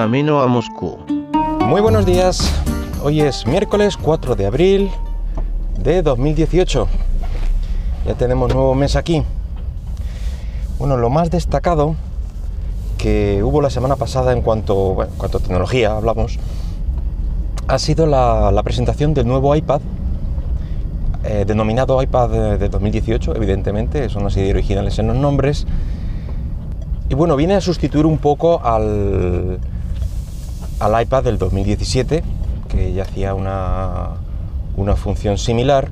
camino a Moscú. Muy buenos días. Hoy es miércoles 4 de abril de 2018. Ya tenemos nuevo mes aquí. Bueno, lo más destacado que hubo la semana pasada en cuanto, a tecnología hablamos, ha sido la, la presentación del nuevo iPad, eh, denominado iPad de 2018, evidentemente, son así de originales en los nombres. Y bueno, viene a sustituir un poco al, al iPad del 2017, que ya hacía una, una función similar.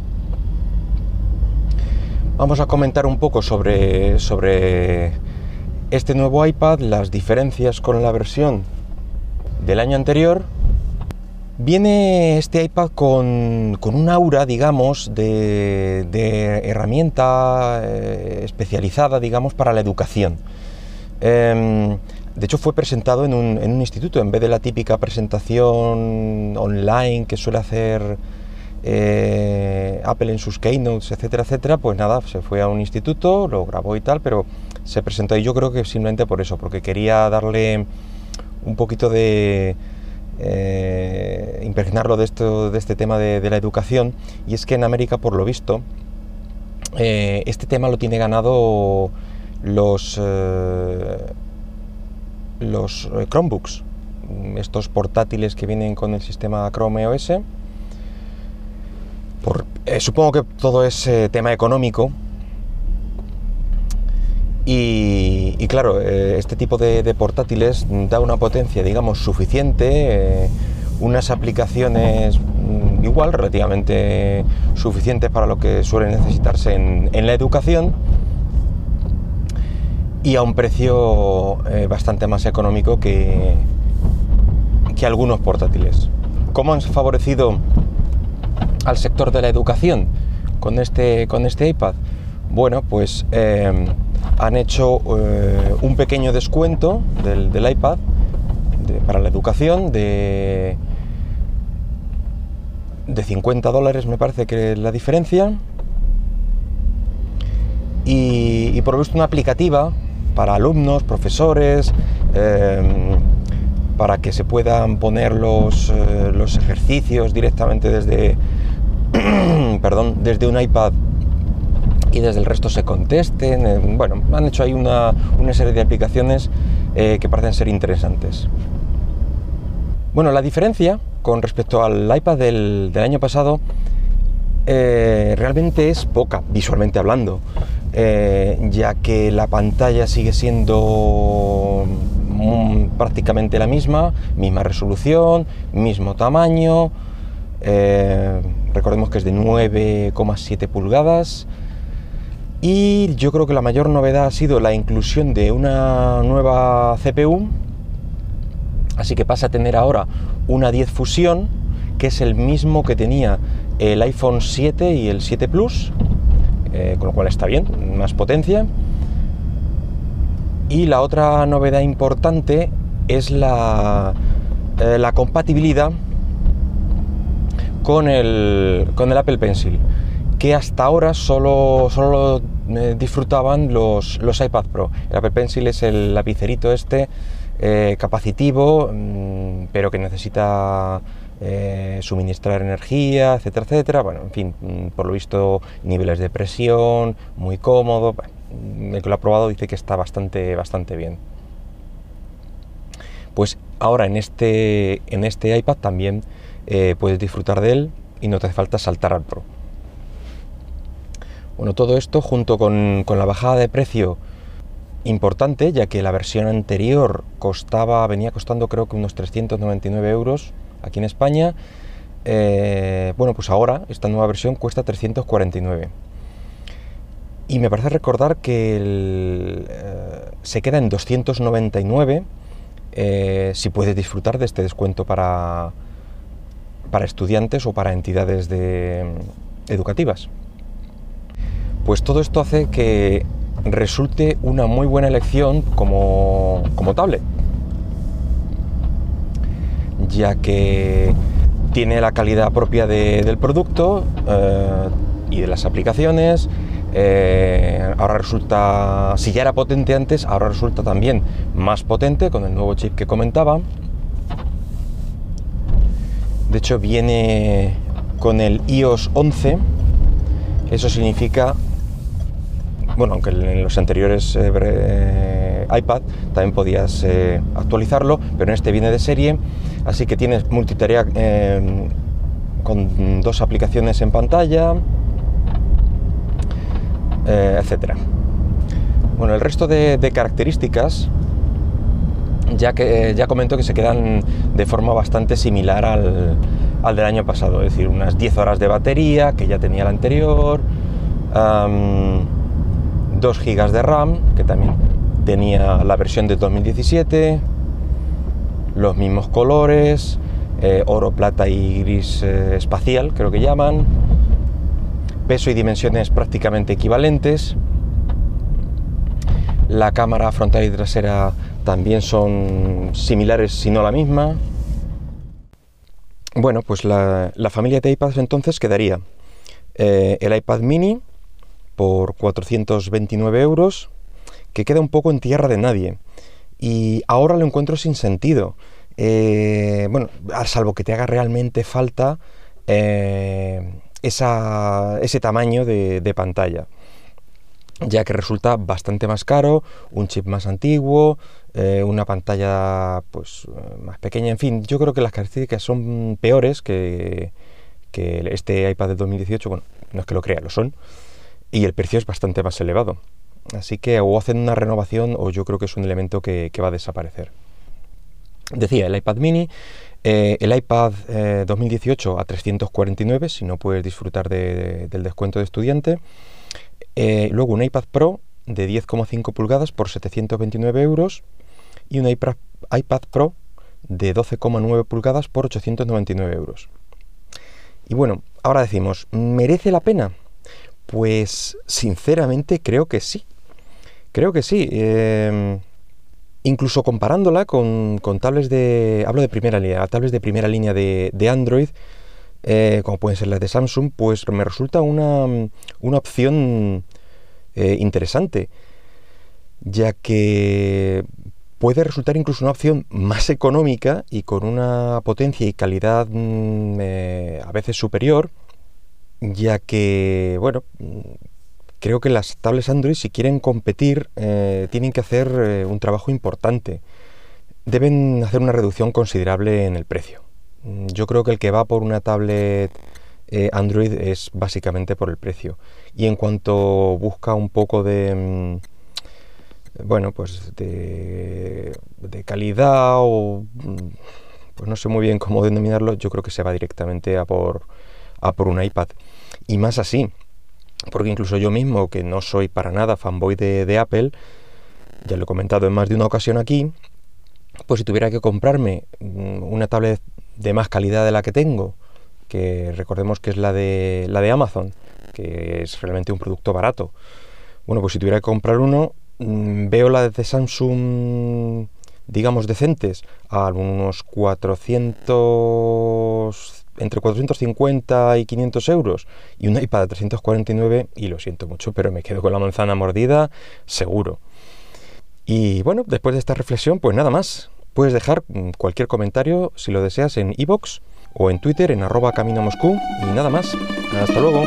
Vamos a comentar un poco sobre, sobre este nuevo iPad, las diferencias con la versión del año anterior. Viene este iPad con, con un aura, digamos, de, de herramienta eh, especializada, digamos, para la educación. Eh, de hecho, fue presentado en un, instituto, en vez de la típica presentación online que suele hacer eh, Apple en sus keynotes, etcétera, etcétera, pues nada, se fue a un instituto, lo grabó y tal, pero se presentó y yo creo que simplemente por eso, porque quería darle un poquito de... Eh, impregnarlo de, esto, de este tema de, la educación. Y es que en América por lo visto eh, este tema lo tiene ganado los los Chromebooks estos portátiles que vienen con el sistema Chrome OS por, eh, supongo que todo es eh, tema económico. Y, claro, eh, este tipo de, portátiles da una potencia, digamos, suficiente, eh, unas aplicaciones mm, igual, relativamente suficientes para lo que suele necesitarse en la educación y a un precio eh, bastante más económico que, que algunos portátiles. ¿Cómo han favorecido al sector de la educación con este, con este iPad? Bueno, pues eh, han hecho eh, un pequeño descuento del, iPad para la educación de, de 50 dólares, me parece que es la diferencia. Y, y por lo visto una aplicativa para alumnos, profesores, eh, para que se puedan poner los, eh, los ejercicios directamente desde, perdón, desde un iPad y desde el resto se contesten. Eh, bueno, han hecho ahí una, una serie de aplicaciones eh, que parecen ser interesantes. Bueno, la diferencia con respecto al iPad del, del año pasado eh, realmente es poca, visualmente hablando, eh, ya que la pantalla sigue siendo prácticamente la misma, misma resolución, mismo tamaño, eh, recordemos que es de 9,7 pulgadas. Y yo creo que la mayor novedad ha sido la inclusión de una nueva CPU, así que pasa a tener ahora una 10 Fusión, que es el mismo que tenía el iPhone 7 y el 7 Plus, eh, con lo cual está bien, más potencia. Y la otra novedad importante es la, eh, la compatibilidad con el, con el, Apple Pencil, que hasta ahora solo, solo eh, disfrutaban los, los, iPad Pro. El Apple Pencil es el lapicerito este capacitivo, mmm, pero que necesita eh, suministrar energía, etcétera, etcétera. Bueno, en fin, mm, por lo visto, niveles de presión, muy cómodo. El que lo ha probado dice que está bastante, bastante bien. Pues ahora en este, en este iPad también eh, puedes disfrutar de él y no te hace falta saltar al Pro. Bueno, todo esto junto con, con la bajada de precio importante, ya que la versión anterior costaba, venía costando creo que unos 399 euros aquí en España. Eh, bueno, pues ahora esta nueva versión cuesta 349. Y me parece recordar que eh, se queda en 299 eh, si puedes disfrutar de este descuento para, para estudiantes o para entidades de, educativas. Pues todo esto hace que resulte una muy buena elección como, como tablet ya que tiene la calidad propia de, del producto eh, y de las aplicaciones. Eh, ahora resulta, si ya era potente antes, ahora resulta también más potente con el nuevo chip que comentaba. De hecho, viene con el iOS 11. Eso significa, bueno, aunque en los anteriores eh, iPad también podías eh, actualizarlo, pero en este viene de serie. Así que tienes multitarea con dos aplicaciones en pantalla, etcétera. Bueno, el resto de, características ya que ya comento que se quedan de forma bastante similar al, al, del año pasado, es decir, unas 10 horas de batería que ya tenía la anterior, 2 GB de RAM que también tenía la versión de 2017, los mismos colores, eh, oro, plata y gris eh, espacial, creo que llaman, peso y dimensiones prácticamente equivalentes, la cámara frontal y trasera también son similares, si no la misma. Bueno, pues la, familia de iPads entonces quedaría eh, el iPad mini por 429 euros, que queda un poco en tierra de nadie. Y ahora lo encuentro sin sentido. Eh, bueno, a salvo que te haga realmente falta eh, ese tamaño de pantalla ya que resulta bastante más caro, un chip más antiguo, eh, una pantalla pues más pequeña, en fin, yo creo que las características son peores que, este iPad de 2018, bueno, no es que lo crea, lo son, y el precio es bastante más elevado. Así que o hacen una renovación o yo creo que es un elemento que, va a desaparecer. Decía, el iPad mini, eh, el iPad 2018 eh, a 349 si no puedes disfrutar del descuento de estudiante. Eh, luego un iPad Pro de 10,5 pulgadas por 729 euros y un iPad, Pro de 12,9 pulgadas por 899 euros. Y bueno, ahora decimos, ¿merece la pena? Pues sinceramente creo que sí. Creo que sí. Em, incluso comparándola con, tablets de. Hablo de primera línea, tablets de primera línea de, Android, eh, como pueden ser las de Samsung, pues me resulta una, una opción eh, interesante, ya que puede resultar incluso una opción más económica y con una potencia y calidad mm, eh, a veces superior, ya que, bueno, creo que las tablets Android si quieren competir eh, tienen que hacer un trabajo importante. Deben hacer una reducción considerable en el precio. Mm, yo creo que el que va por una tablet eh, Android es básicamente por el precio. Y en cuanto busca un poco de, mm, bueno, pues de, calidad o, mm, pues no sé muy bien cómo denominarlo, yo creo que se va directamente a por, a por un iPad. Y más así, porque incluso yo mismo, que no soy para nada fanboy de, de Apple, ya lo he comentado en más de una ocasión aquí, pues si tuviera que comprarme mm, una tablet de más calidad de la que tengo, que recordemos que es la de, la de Amazon, que es realmente un producto barato. Bueno, pues si tuviera que comprar uno, mm, veo la de Samsung, digamos, decentes, a unos 400, entre 450 y 500 euros, y un iPad de 349, y lo siento mucho, pero me quedo con la manzana mordida, seguro. Y bueno, después de esta reflexión, pues nada más. Puedes dejar mm, cualquier comentario, si lo deseas, en iBox o en Twitter en arroba camino moscú y nada más. Hasta luego.